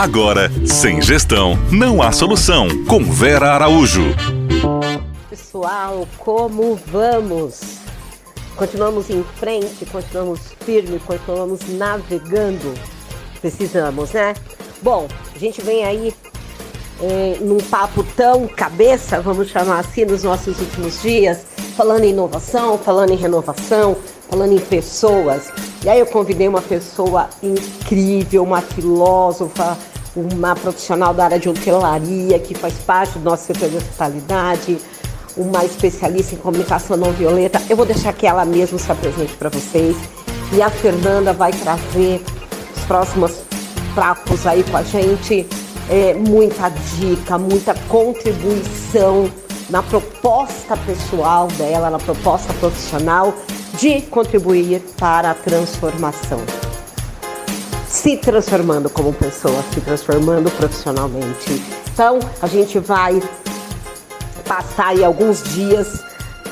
Agora, sem gestão, não há solução. Com Vera Araújo. Pessoal, como vamos? Continuamos em frente, continuamos firmes, continuamos navegando. Precisamos, né? Bom, a gente vem aí é, num papo tão cabeça, vamos chamar assim, nos nossos últimos dias, falando em inovação, falando em renovação, falando em pessoas. E aí eu convidei uma pessoa incrível, uma filósofa, uma profissional da área de hotelaria que faz parte do nosso setor de hospitalidade, uma especialista em comunicação não violenta. Eu vou deixar que ela mesma se apresente para vocês. E a Fernanda vai trazer os próximos papos aí com a gente. É, muita dica, muita contribuição na proposta pessoal dela, na proposta profissional de contribuir para a transformação. Se transformando como pessoa, se transformando profissionalmente. Então, a gente vai passar aí alguns dias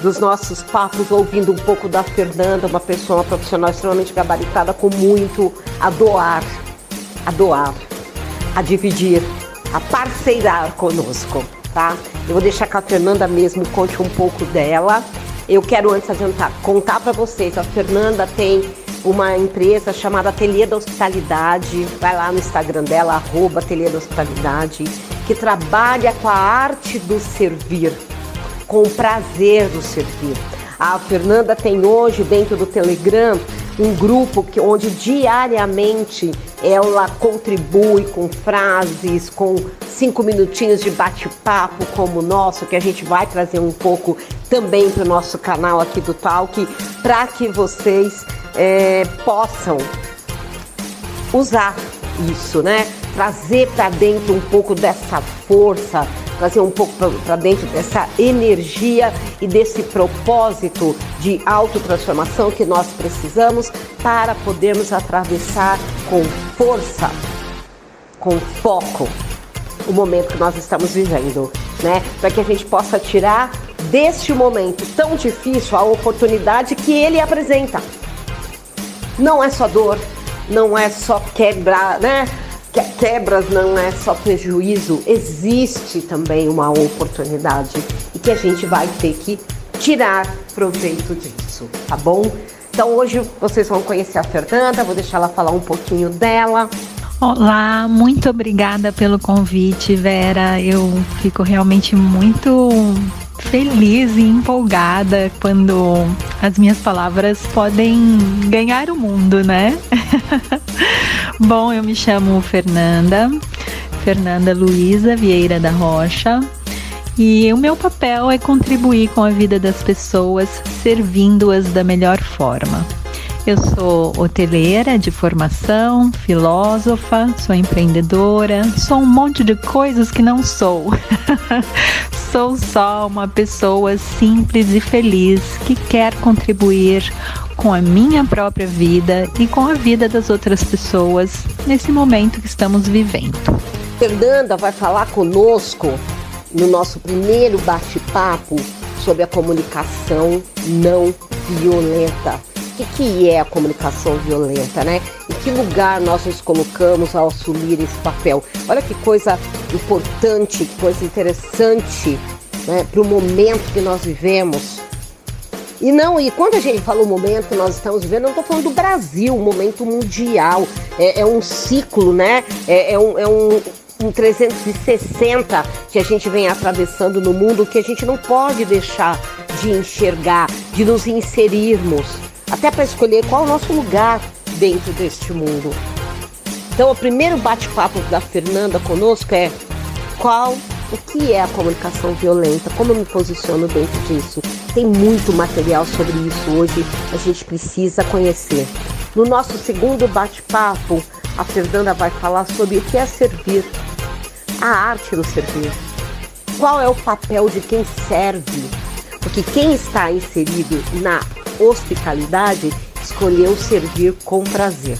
dos nossos papos ouvindo um pouco da Fernanda, uma pessoa, uma profissional extremamente gabaritada com muito a doar, a doar, a dividir, a parceirar conosco, tá? Eu vou deixar que a Fernanda mesmo conte um pouco dela eu quero antes adiantar, contar para vocês, a Fernanda tem uma empresa chamada Ateliê da Hospitalidade, vai lá no Instagram dela, arroba Ateliê da Hospitalidade, que trabalha com a arte do servir, com o prazer do servir. A Fernanda tem hoje dentro do Telegram um grupo que, onde diariamente ela contribui com frases, com cinco minutinhos de bate-papo como o nosso, que a gente vai trazer um pouco também para o nosso canal aqui do Talk, para que vocês é, possam usar isso, né? Trazer para dentro um pouco dessa força, trazer um pouco para dentro dessa energia e desse propósito de autotransformação que nós precisamos para podermos atravessar com força, com foco, o momento que nós estamos vivendo, né? Para que a gente possa tirar deste momento tão difícil a oportunidade que ele apresenta. Não é só dor, não é só quebrar, né? Quebras não é só prejuízo, existe também uma oportunidade e que a gente vai ter que tirar proveito disso, tá bom? Então hoje vocês vão conhecer a Fernanda, vou deixar ela falar um pouquinho dela. Olá, muito obrigada pelo convite, Vera. Eu fico realmente muito feliz e empolgada quando as minhas palavras podem ganhar o mundo, né? Bom, eu me chamo Fernanda, Fernanda Luiza Vieira da Rocha, e o meu papel é contribuir com a vida das pessoas, servindo-as da melhor forma. Eu sou hoteleira de formação, filósofa, sou empreendedora, sou um monte de coisas que não sou. sou só uma pessoa simples e feliz que quer contribuir com a minha própria vida e com a vida das outras pessoas nesse momento que estamos vivendo. Fernanda vai falar conosco no nosso primeiro bate-papo sobre a comunicação não violenta que, que é a comunicação violenta, né? Que lugar nós nos colocamos ao assumir esse papel? Olha que coisa importante, que coisa interessante né, para o momento que nós vivemos. E não, e quando a gente fala o momento que nós estamos vivendo, eu não estou falando do Brasil, um momento mundial. É, é um ciclo, né? É, é, um, é um, um 360 que a gente vem atravessando no mundo que a gente não pode deixar de enxergar, de nos inserirmos até para escolher qual é o nosso lugar dentro deste mundo. Então, o primeiro bate-papo da Fernanda conosco é qual o que é a comunicação violenta, como eu me posiciono dentro disso. Tem muito material sobre isso hoje, a gente precisa conhecer. No nosso segundo bate-papo, a Fernanda vai falar sobre o que é servir, a arte do servir. Qual é o papel de quem serve? Porque quem está inserido na hospitalidade, escolheu servir com prazer.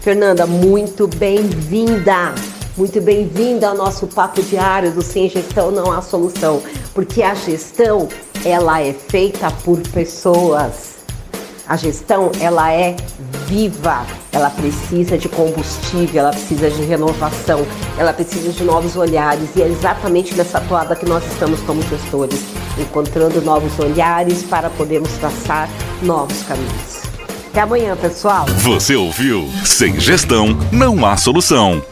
Fernanda, muito bem-vinda! Muito bem-vinda ao nosso papo diário do Sem Gestão Não Há Solução, porque a gestão, ela é feita por pessoas. A gestão, ela é viva, ela precisa de combustível, ela precisa de renovação, ela precisa de novos olhares e é exatamente nessa toada que nós estamos como gestores, encontrando novos olhares para podermos traçar novos caminhos. Até amanhã, pessoal. Você ouviu? Sem gestão não há solução.